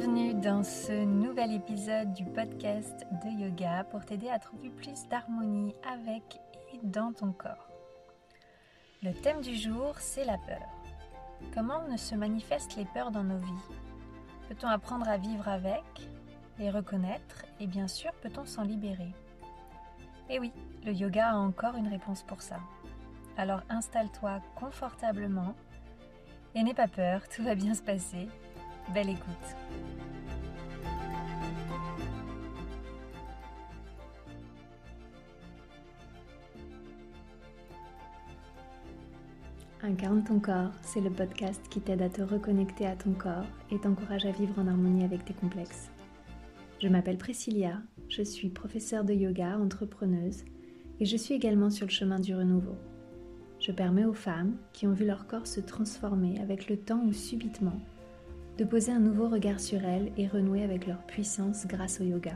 Bienvenue dans ce nouvel épisode du podcast de yoga pour t'aider à trouver plus d'harmonie avec et dans ton corps. Le thème du jour, c'est la peur. Comment ne se manifestent les peurs dans nos vies? Peut-on apprendre à vivre avec, les reconnaître et bien sûr peut-on s'en libérer? Eh oui, le yoga a encore une réponse pour ça. Alors installe-toi confortablement et n'aie pas peur, tout va bien se passer. Belle écoute. Incarne ton corps, c'est le podcast qui t'aide à te reconnecter à ton corps et t'encourage à vivre en harmonie avec tes complexes. Je m'appelle Priscilla, je suis professeure de yoga, entrepreneuse et je suis également sur le chemin du renouveau. Je permets aux femmes qui ont vu leur corps se transformer avec le temps ou subitement de poser un nouveau regard sur elles et renouer avec leur puissance grâce au yoga.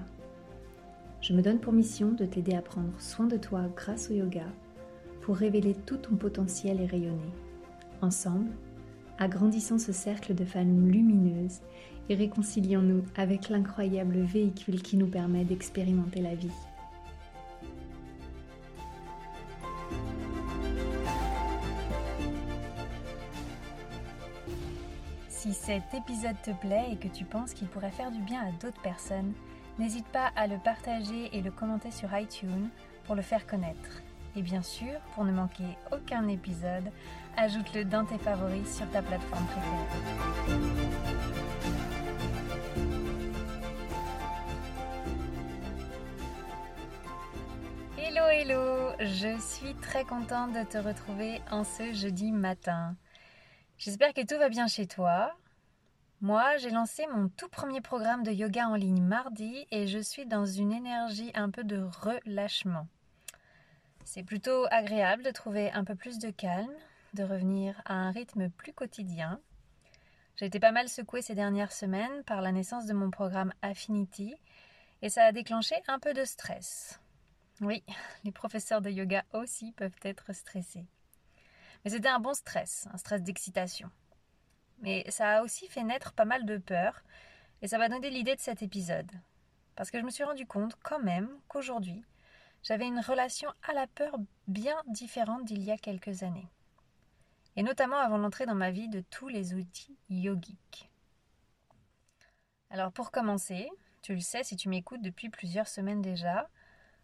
Je me donne pour mission de t'aider à prendre soin de toi grâce au yoga pour révéler tout ton potentiel et rayonner. Ensemble, agrandissons ce cercle de femmes lumineuses et réconcilions-nous avec l'incroyable véhicule qui nous permet d'expérimenter la vie. Cet épisode te plaît et que tu penses qu'il pourrait faire du bien à d'autres personnes, n'hésite pas à le partager et le commenter sur iTunes pour le faire connaître. Et bien sûr, pour ne manquer aucun épisode, ajoute-le dans tes favoris sur ta plateforme préférée. Hello hello, je suis très contente de te retrouver en ce jeudi matin. J'espère que tout va bien chez toi. Moi, j'ai lancé mon tout premier programme de yoga en ligne mardi et je suis dans une énergie un peu de relâchement. C'est plutôt agréable de trouver un peu plus de calme, de revenir à un rythme plus quotidien. J'ai été pas mal secouée ces dernières semaines par la naissance de mon programme Affinity et ça a déclenché un peu de stress. Oui, les professeurs de yoga aussi peuvent être stressés. Mais c'était un bon stress, un stress d'excitation. Mais ça a aussi fait naître pas mal de peur, et ça m'a donné l'idée de cet épisode. Parce que je me suis rendu compte quand même qu'aujourd'hui, j'avais une relation à la peur bien différente d'il y a quelques années. Et notamment avant l'entrée dans ma vie de tous les outils yogiques. Alors pour commencer, tu le sais si tu m'écoutes depuis plusieurs semaines déjà,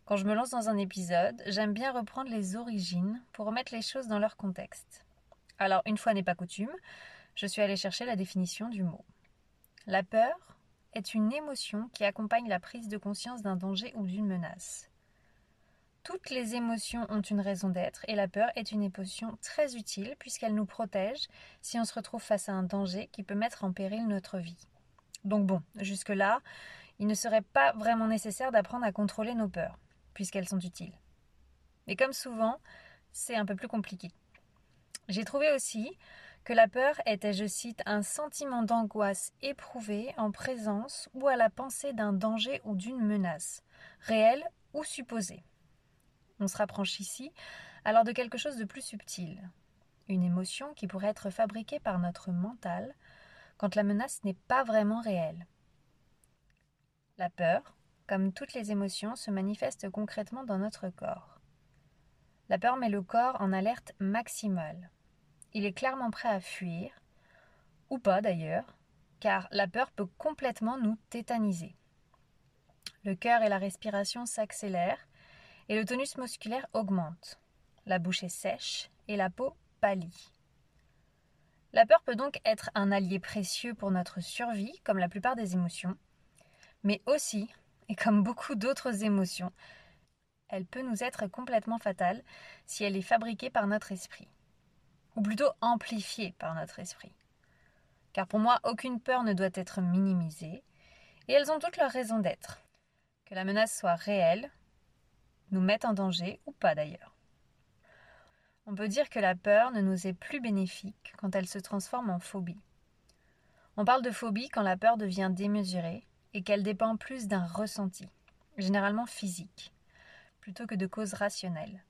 quand je me lance dans un épisode, j'aime bien reprendre les origines pour remettre les choses dans leur contexte. Alors, une fois n'est pas coutume, je suis allée chercher la définition du mot. La peur est une émotion qui accompagne la prise de conscience d'un danger ou d'une menace. Toutes les émotions ont une raison d'être et la peur est une émotion très utile puisqu'elle nous protège si on se retrouve face à un danger qui peut mettre en péril notre vie. Donc bon, jusque-là, il ne serait pas vraiment nécessaire d'apprendre à contrôler nos peurs puisqu'elles sont utiles. Mais comme souvent, c'est un peu plus compliqué. J'ai trouvé aussi que la peur était, je cite, un sentiment d'angoisse éprouvé en présence ou à la pensée d'un danger ou d'une menace, réelle ou supposée. On se rapproche ici alors de quelque chose de plus subtil, une émotion qui pourrait être fabriquée par notre mental quand la menace n'est pas vraiment réelle. La peur, comme toutes les émotions, se manifeste concrètement dans notre corps. La peur met le corps en alerte maximale. Il est clairement prêt à fuir, ou pas d'ailleurs, car la peur peut complètement nous tétaniser. Le cœur et la respiration s'accélèrent et le tonus musculaire augmente. La bouche est sèche et la peau pâlit. La peur peut donc être un allié précieux pour notre survie, comme la plupart des émotions, mais aussi et comme beaucoup d'autres émotions, elle peut nous être complètement fatale si elle est fabriquée par notre esprit, ou plutôt amplifiée par notre esprit. Car pour moi, aucune peur ne doit être minimisée, et elles ont toutes leur raison d'être. Que la menace soit réelle, nous mette en danger ou pas d'ailleurs. On peut dire que la peur ne nous est plus bénéfique quand elle se transforme en phobie. On parle de phobie quand la peur devient démesurée, et qu'elle dépend plus d'un ressenti, généralement physique, plutôt que de causes rationnelles.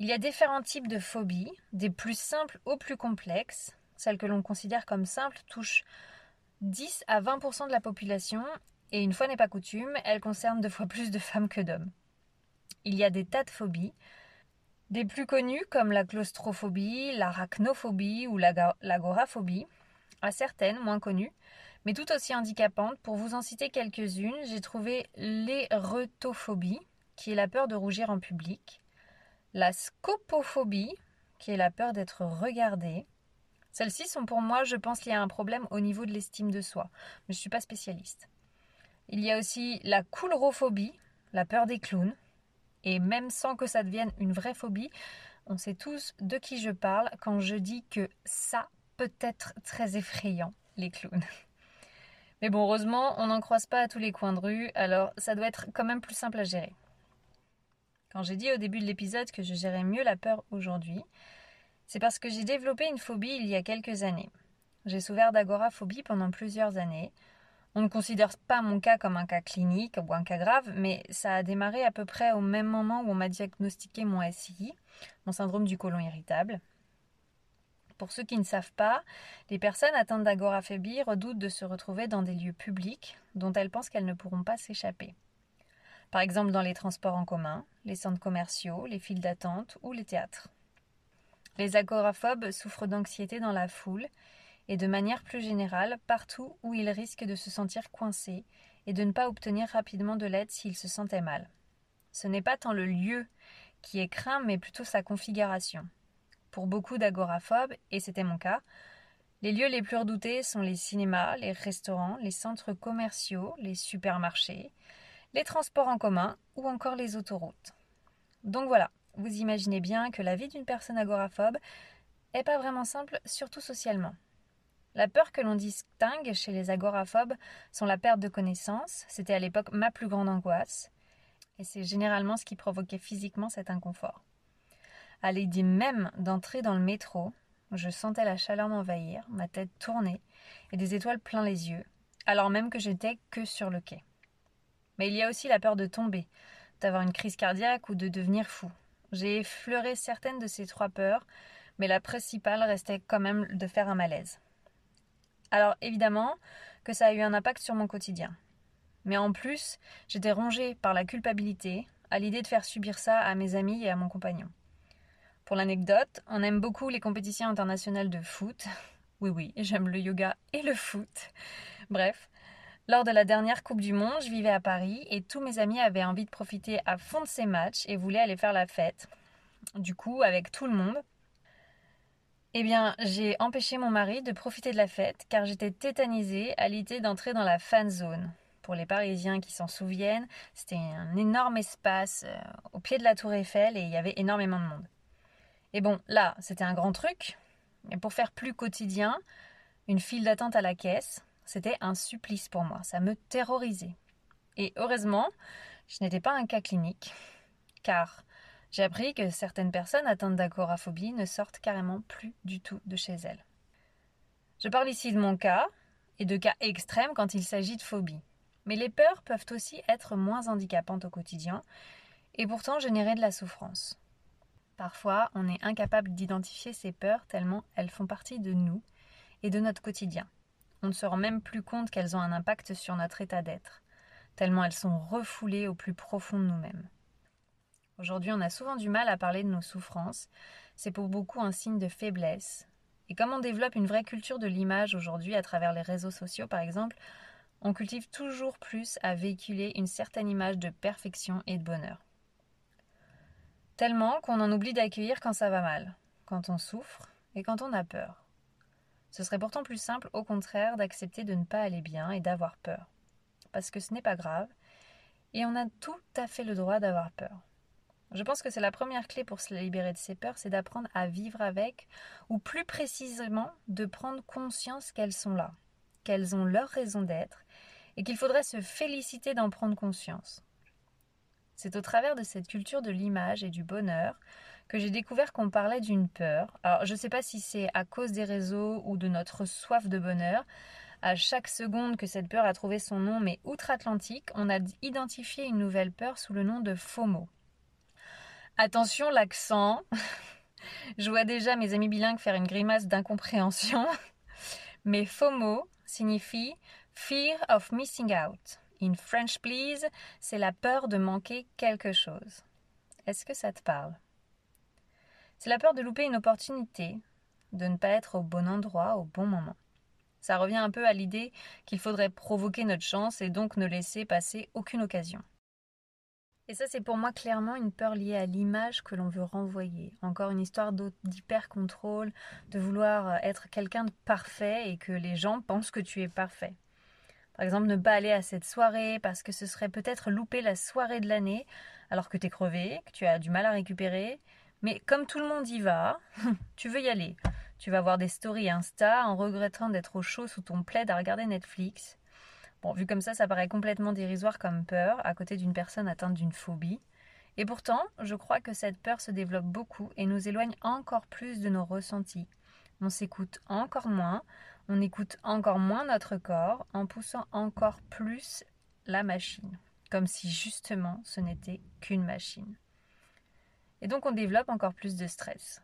Il y a différents types de phobies, des plus simples aux plus complexes. Celles que l'on considère comme simples touchent 10 à 20% de la population, et une fois n'est pas coutume, elle concerne deux fois plus de femmes que d'hommes. Il y a des tas de phobies, des plus connues comme la claustrophobie, l'arachnophobie ou l'agoraphobie, à certaines moins connues, mais tout aussi handicapantes. Pour vous en citer quelques-unes, j'ai trouvé l'éretophobie, qui est la peur de rougir en public, la scopophobie, qui est la peur d'être regardé. Celles-ci sont pour moi, je pense, liées à un problème au niveau de l'estime de soi, je ne suis pas spécialiste. Il y a aussi la coulrophobie, la peur des clowns, et même sans que ça devienne une vraie phobie, on sait tous de qui je parle quand je dis que ça peut être très effrayant, les clowns. Mais bon, heureusement, on n'en croise pas à tous les coins de rue, alors ça doit être quand même plus simple à gérer. Quand j'ai dit au début de l'épisode que je gérais mieux la peur aujourd'hui, c'est parce que j'ai développé une phobie il y a quelques années. J'ai souffert d'agoraphobie pendant plusieurs années. On ne considère pas mon cas comme un cas clinique ou un cas grave, mais ça a démarré à peu près au même moment où on m'a diagnostiqué mon SI, mon syndrome du côlon irritable. Pour ceux qui ne savent pas, les personnes atteintes d'agoraphobie redoutent de se retrouver dans des lieux publics dont elles pensent qu'elles ne pourront pas s'échapper. Par exemple dans les transports en commun, les centres commerciaux, les files d'attente ou les théâtres. Les agoraphobes souffrent d'anxiété dans la foule et de manière plus générale partout où ils risquent de se sentir coincés et de ne pas obtenir rapidement de l'aide s'ils se sentaient mal. Ce n'est pas tant le lieu qui est craint, mais plutôt sa configuration. Pour beaucoup d'agoraphobes, et c'était mon cas, les lieux les plus redoutés sont les cinémas, les restaurants, les centres commerciaux, les supermarchés, les transports en commun ou encore les autoroutes. Donc voilà, vous imaginez bien que la vie d'une personne agoraphobe est pas vraiment simple, surtout socialement. La peur que l'on distingue chez les agoraphobes sont la perte de connaissance, c'était à l'époque ma plus grande angoisse, et c'est généralement ce qui provoquait physiquement cet inconfort. À l'idée même d'entrer dans le métro, je sentais la chaleur m'envahir, ma tête tourner et des étoiles plein les yeux, alors même que j'étais que sur le quai. Mais il y a aussi la peur de tomber, d'avoir une crise cardiaque ou de devenir fou. J'ai effleuré certaines de ces trois peurs, mais la principale restait quand même de faire un malaise. Alors évidemment que ça a eu un impact sur mon quotidien. Mais en plus, j'étais rongée par la culpabilité à l'idée de faire subir ça à mes amis et à mon compagnon. Pour l'anecdote, on aime beaucoup les compétitions internationales de foot. Oui, oui, j'aime le yoga et le foot. Bref, lors de la dernière Coupe du Monde, je vivais à Paris et tous mes amis avaient envie de profiter à fond de ces matchs et voulaient aller faire la fête. Du coup, avec tout le monde. Eh bien, j'ai empêché mon mari de profiter de la fête car j'étais tétanisée à l'idée d'entrer dans la fan zone. Pour les Parisiens qui s'en souviennent, c'était un énorme espace euh, au pied de la Tour Eiffel et il y avait énormément de monde. Et bon, là, c'était un grand truc. Mais pour faire plus quotidien, une file d'attente à la caisse, c'était un supplice pour moi. Ça me terrorisait. Et heureusement, je n'étais pas un cas clinique, car j'ai appris que certaines personnes atteintes d'agoraphobie ne sortent carrément plus du tout de chez elles. Je parle ici de mon cas et de cas extrêmes quand il s'agit de phobie. Mais les peurs peuvent aussi être moins handicapantes au quotidien et pourtant générer de la souffrance. Parfois, on est incapable d'identifier ces peurs tellement elles font partie de nous et de notre quotidien. On ne se rend même plus compte qu'elles ont un impact sur notre état d'être, tellement elles sont refoulées au plus profond de nous-mêmes. Aujourd'hui, on a souvent du mal à parler de nos souffrances. C'est pour beaucoup un signe de faiblesse. Et comme on développe une vraie culture de l'image aujourd'hui à travers les réseaux sociaux, par exemple, on cultive toujours plus à véhiculer une certaine image de perfection et de bonheur. Tellement qu'on en oublie d'accueillir quand ça va mal, quand on souffre et quand on a peur. Ce serait pourtant plus simple, au contraire, d'accepter de ne pas aller bien et d'avoir peur. Parce que ce n'est pas grave, et on a tout à fait le droit d'avoir peur. Je pense que c'est la première clé pour se libérer de ses peurs, c'est d'apprendre à vivre avec, ou plus précisément, de prendre conscience qu'elles sont là, qu'elles ont leur raison d'être, et qu'il faudrait se féliciter d'en prendre conscience. C'est au travers de cette culture de l'image et du bonheur que j'ai découvert qu'on parlait d'une peur. Alors je ne sais pas si c'est à cause des réseaux ou de notre soif de bonheur. À chaque seconde que cette peur a trouvé son nom, mais outre-Atlantique, on a identifié une nouvelle peur sous le nom de FOMO. Attention l'accent. je vois déjà mes amis bilingues faire une grimace d'incompréhension. Mais FOMO, signifie fear of missing out. In French, please, c'est la peur de manquer quelque chose. Est-ce que ça te parle? C'est la peur de louper une opportunité, de ne pas être au bon endroit au bon moment. Ça revient un peu à l'idée qu'il faudrait provoquer notre chance et donc ne laisser passer aucune occasion. Et ça, c'est pour moi clairement une peur liée à l'image que l'on veut renvoyer. Encore une histoire d'hyper-contrôle, de vouloir être quelqu'un de parfait et que les gens pensent que tu es parfait. Par exemple, ne pas aller à cette soirée parce que ce serait peut-être louper la soirée de l'année alors que tu es crevé, que tu as du mal à récupérer. Mais comme tout le monde y va, tu veux y aller. Tu vas voir des stories Insta en regrettant d'être au chaud sous ton plaid à regarder Netflix. Bon, vu comme ça, ça paraît complètement dérisoire comme peur à côté d'une personne atteinte d'une phobie. Et pourtant, je crois que cette peur se développe beaucoup et nous éloigne encore plus de nos ressentis. On s'écoute encore moins, on écoute encore moins notre corps en poussant encore plus la machine, comme si justement ce n'était qu'une machine. Et donc on développe encore plus de stress.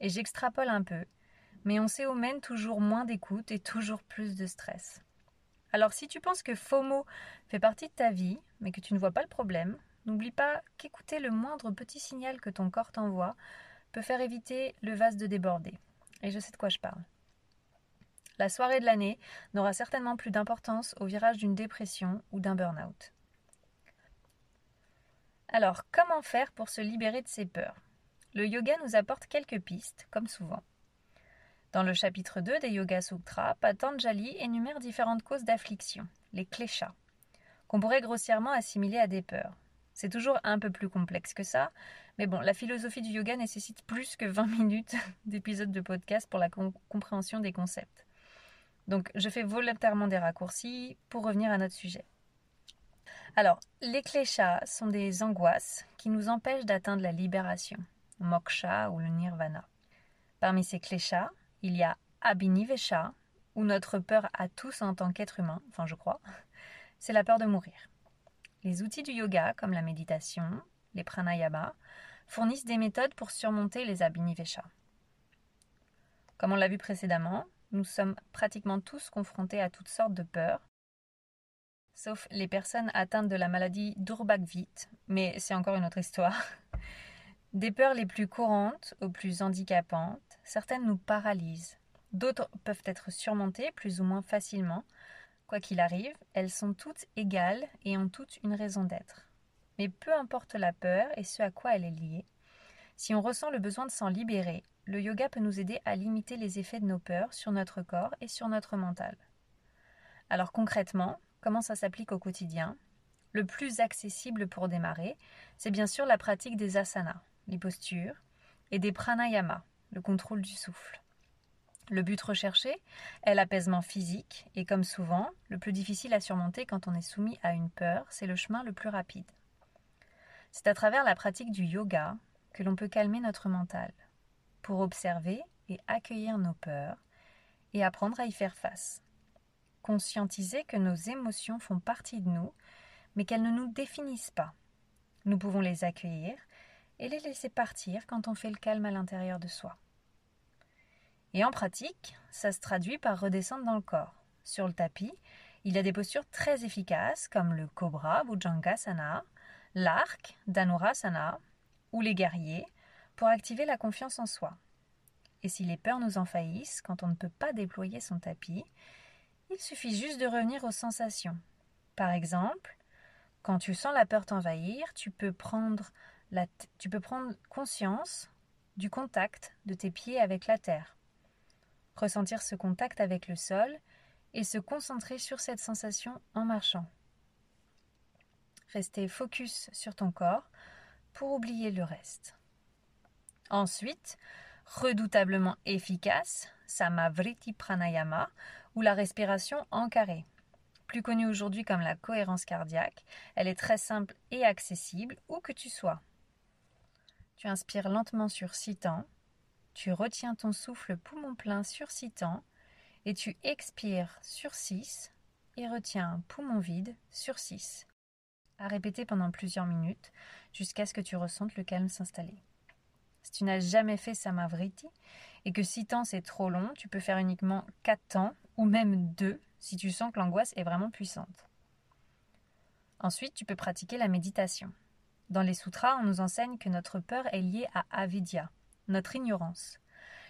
Et j'extrapole un peu, mais on s'éomène toujours moins d'écoute et toujours plus de stress. Alors si tu penses que FOMO fait partie de ta vie, mais que tu ne vois pas le problème, n'oublie pas qu'écouter le moindre petit signal que ton corps t'envoie peut faire éviter le vase de déborder. Et je sais de quoi je parle. La soirée de l'année n'aura certainement plus d'importance au virage d'une dépression ou d'un burn-out. Alors, comment faire pour se libérer de ces peurs? Le yoga nous apporte quelques pistes, comme souvent. Dans le chapitre 2 des Yoga Sutras, Patanjali énumère différentes causes d'affliction, les kleshas, qu'on pourrait grossièrement assimiler à des peurs. C'est toujours un peu plus complexe que ça, mais bon, la philosophie du yoga nécessite plus que 20 minutes d'épisode de podcast pour la compréhension des concepts. Donc, je fais volontairement des raccourcis pour revenir à notre sujet. Alors, les kleshas sont des angoisses qui nous empêchent d'atteindre la libération, moksha ou le nirvana. Parmi ces kleshas, il y a Abhinivesha, ou notre peur à tous en tant qu'être humain, enfin je crois, c'est la peur de mourir. Les outils du yoga, comme la méditation, les pranayama, fournissent des méthodes pour surmonter les Abhinivesha. Comme on l'a vu précédemment, nous sommes pratiquement tous confrontés à toutes sortes de peurs, sauf les personnes atteintes de la maladie d'Urbakvit, mais c'est encore une autre histoire. Des peurs les plus courantes aux plus handicapantes, certaines nous paralysent. D'autres peuvent être surmontées plus ou moins facilement. Quoi qu'il arrive, elles sont toutes égales et ont toutes une raison d'être. Mais peu importe la peur et ce à quoi elle est liée, si on ressent le besoin de s'en libérer, le yoga peut nous aider à limiter les effets de nos peurs sur notre corps et sur notre mental. Alors concrètement, comment ça s'applique au quotidien Le plus accessible pour démarrer, c'est bien sûr la pratique des asanas, les postures, et des pranayama, le contrôle du souffle. Le but recherché est l'apaisement physique, et comme souvent, le plus difficile à surmonter quand on est soumis à une peur, c'est le chemin le plus rapide. C'est à travers la pratique du yoga que l'on peut calmer notre mental, pour observer et accueillir nos peurs, et apprendre à y faire face. Conscientiser que nos émotions font partie de nous, mais qu'elles ne nous définissent pas. Nous pouvons les accueillir et les laisser partir quand on fait le calme à l'intérieur de soi. Et en pratique, ça se traduit par redescendre dans le corps. Sur le tapis, il y a des postures très efficaces comme le cobra Bhujangasana, l'arc Dhanurasana ou les guerriers pour activer la confiance en soi. Et si les peurs nous envahissent quand on ne peut pas déployer son tapis, il suffit juste de revenir aux sensations. Par exemple, quand tu sens la peur t'envahir, tu peux prendre tu peux prendre conscience du contact de tes pieds avec la terre, ressentir ce contact avec le sol et se concentrer sur cette sensation en marchant. Rester focus sur ton corps pour oublier le reste. Ensuite, redoutablement efficace, Samavriti Pranayama ou la respiration en carré. Plus connue aujourd'hui comme la cohérence cardiaque, elle est très simple et accessible où que tu sois. Tu inspires lentement sur six temps. Tu retiens ton souffle poumon plein sur six temps. Et tu expires sur 6 et retiens poumon vide sur 6. À répéter pendant plusieurs minutes jusqu'à ce que tu ressentes le calme s'installer. Si tu n'as jamais fait Samavriti et que 6 temps c'est trop long, tu peux faire uniquement 4 temps ou même 2 si tu sens que l'angoisse est vraiment puissante. Ensuite, tu peux pratiquer la méditation. Dans les sutras, on nous enseigne que notre peur est liée à avidya, notre ignorance.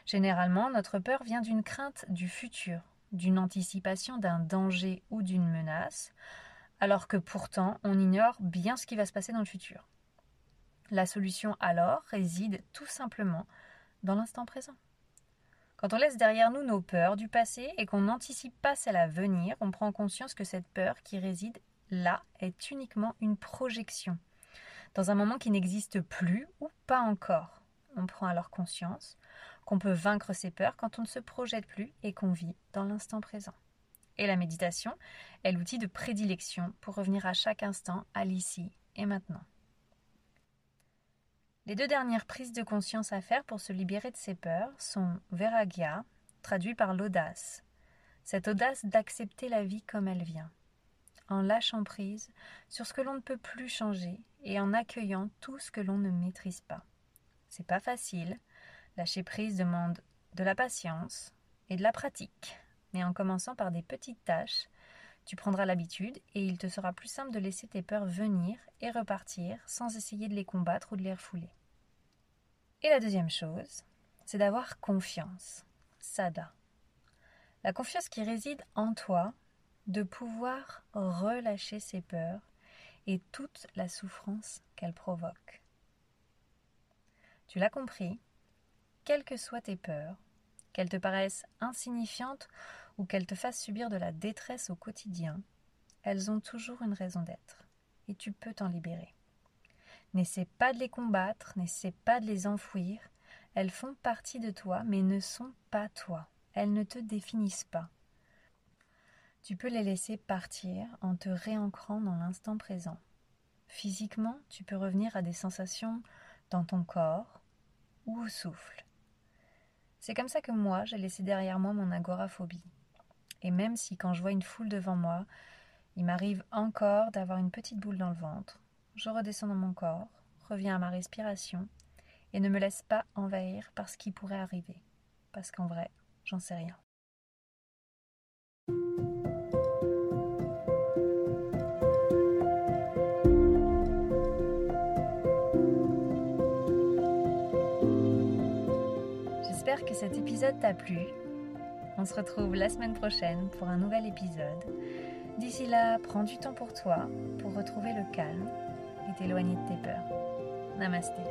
Généralement, notre peur vient d'une crainte du futur, d'une anticipation d'un danger ou d'une menace, alors que pourtant on ignore bien ce qui va se passer dans le futur. La solution alors réside tout simplement dans l'instant présent. Quand on laisse derrière nous nos peurs du passé et qu'on n'anticipe pas celles à venir, on prend conscience que cette peur qui réside là est uniquement une projection, dans un moment qui n'existe plus ou pas encore. On prend alors conscience qu'on peut vaincre ses peurs quand on ne se projette plus et qu'on vit dans l'instant présent. Et la méditation est l'outil de prédilection pour revenir à chaque instant à l'ici et maintenant. Les deux dernières prises de conscience à faire pour se libérer de ses peurs sont Veragya, traduit par l'audace. Cette audace d'accepter la vie comme elle vient, en lâchant prise sur ce que l'on ne peut plus changer et en accueillant tout ce que l'on ne maîtrise pas. C'est pas facile. Lâcher prise demande de la patience et de la pratique. Mais en commençant par des petites tâches, tu prendras l'habitude et il te sera plus simple de laisser tes peurs venir et repartir sans essayer de les combattre ou de les refouler. Et la deuxième chose, c'est d'avoir confiance. Sada. La confiance qui réside en toi de pouvoir relâcher ses peurs et toute la souffrance qu'elles provoquent. Tu l'as compris, quelles que soient tes peurs, qu'elles te paraissent insignifiantes ou qu'elles te fassent subir de la détresse au quotidien, elles ont toujours une raison d'être, et tu peux t'en libérer. N'essaie pas de les combattre, n'essaie pas de les enfouir, elles font partie de toi, mais ne sont pas toi, elles ne te définissent pas. Tu peux les laisser partir en te réancrant dans l'instant présent. Physiquement, tu peux revenir à des sensations dans ton corps ou au souffle. C'est comme ça que moi, j'ai laissé derrière moi mon agoraphobie. Et même si quand je vois une foule devant moi, il m'arrive encore d'avoir une petite boule dans le ventre, je redescends dans mon corps, reviens à ma respiration et ne me laisse pas envahir par ce qui pourrait arriver. Parce qu'en vrai, j'en sais rien. J'espère que cet épisode t'a plu. On se retrouve la semaine prochaine pour un nouvel épisode. D'ici là, prends du temps pour toi, pour retrouver le calme et t'éloigner de tes peurs. Namasté.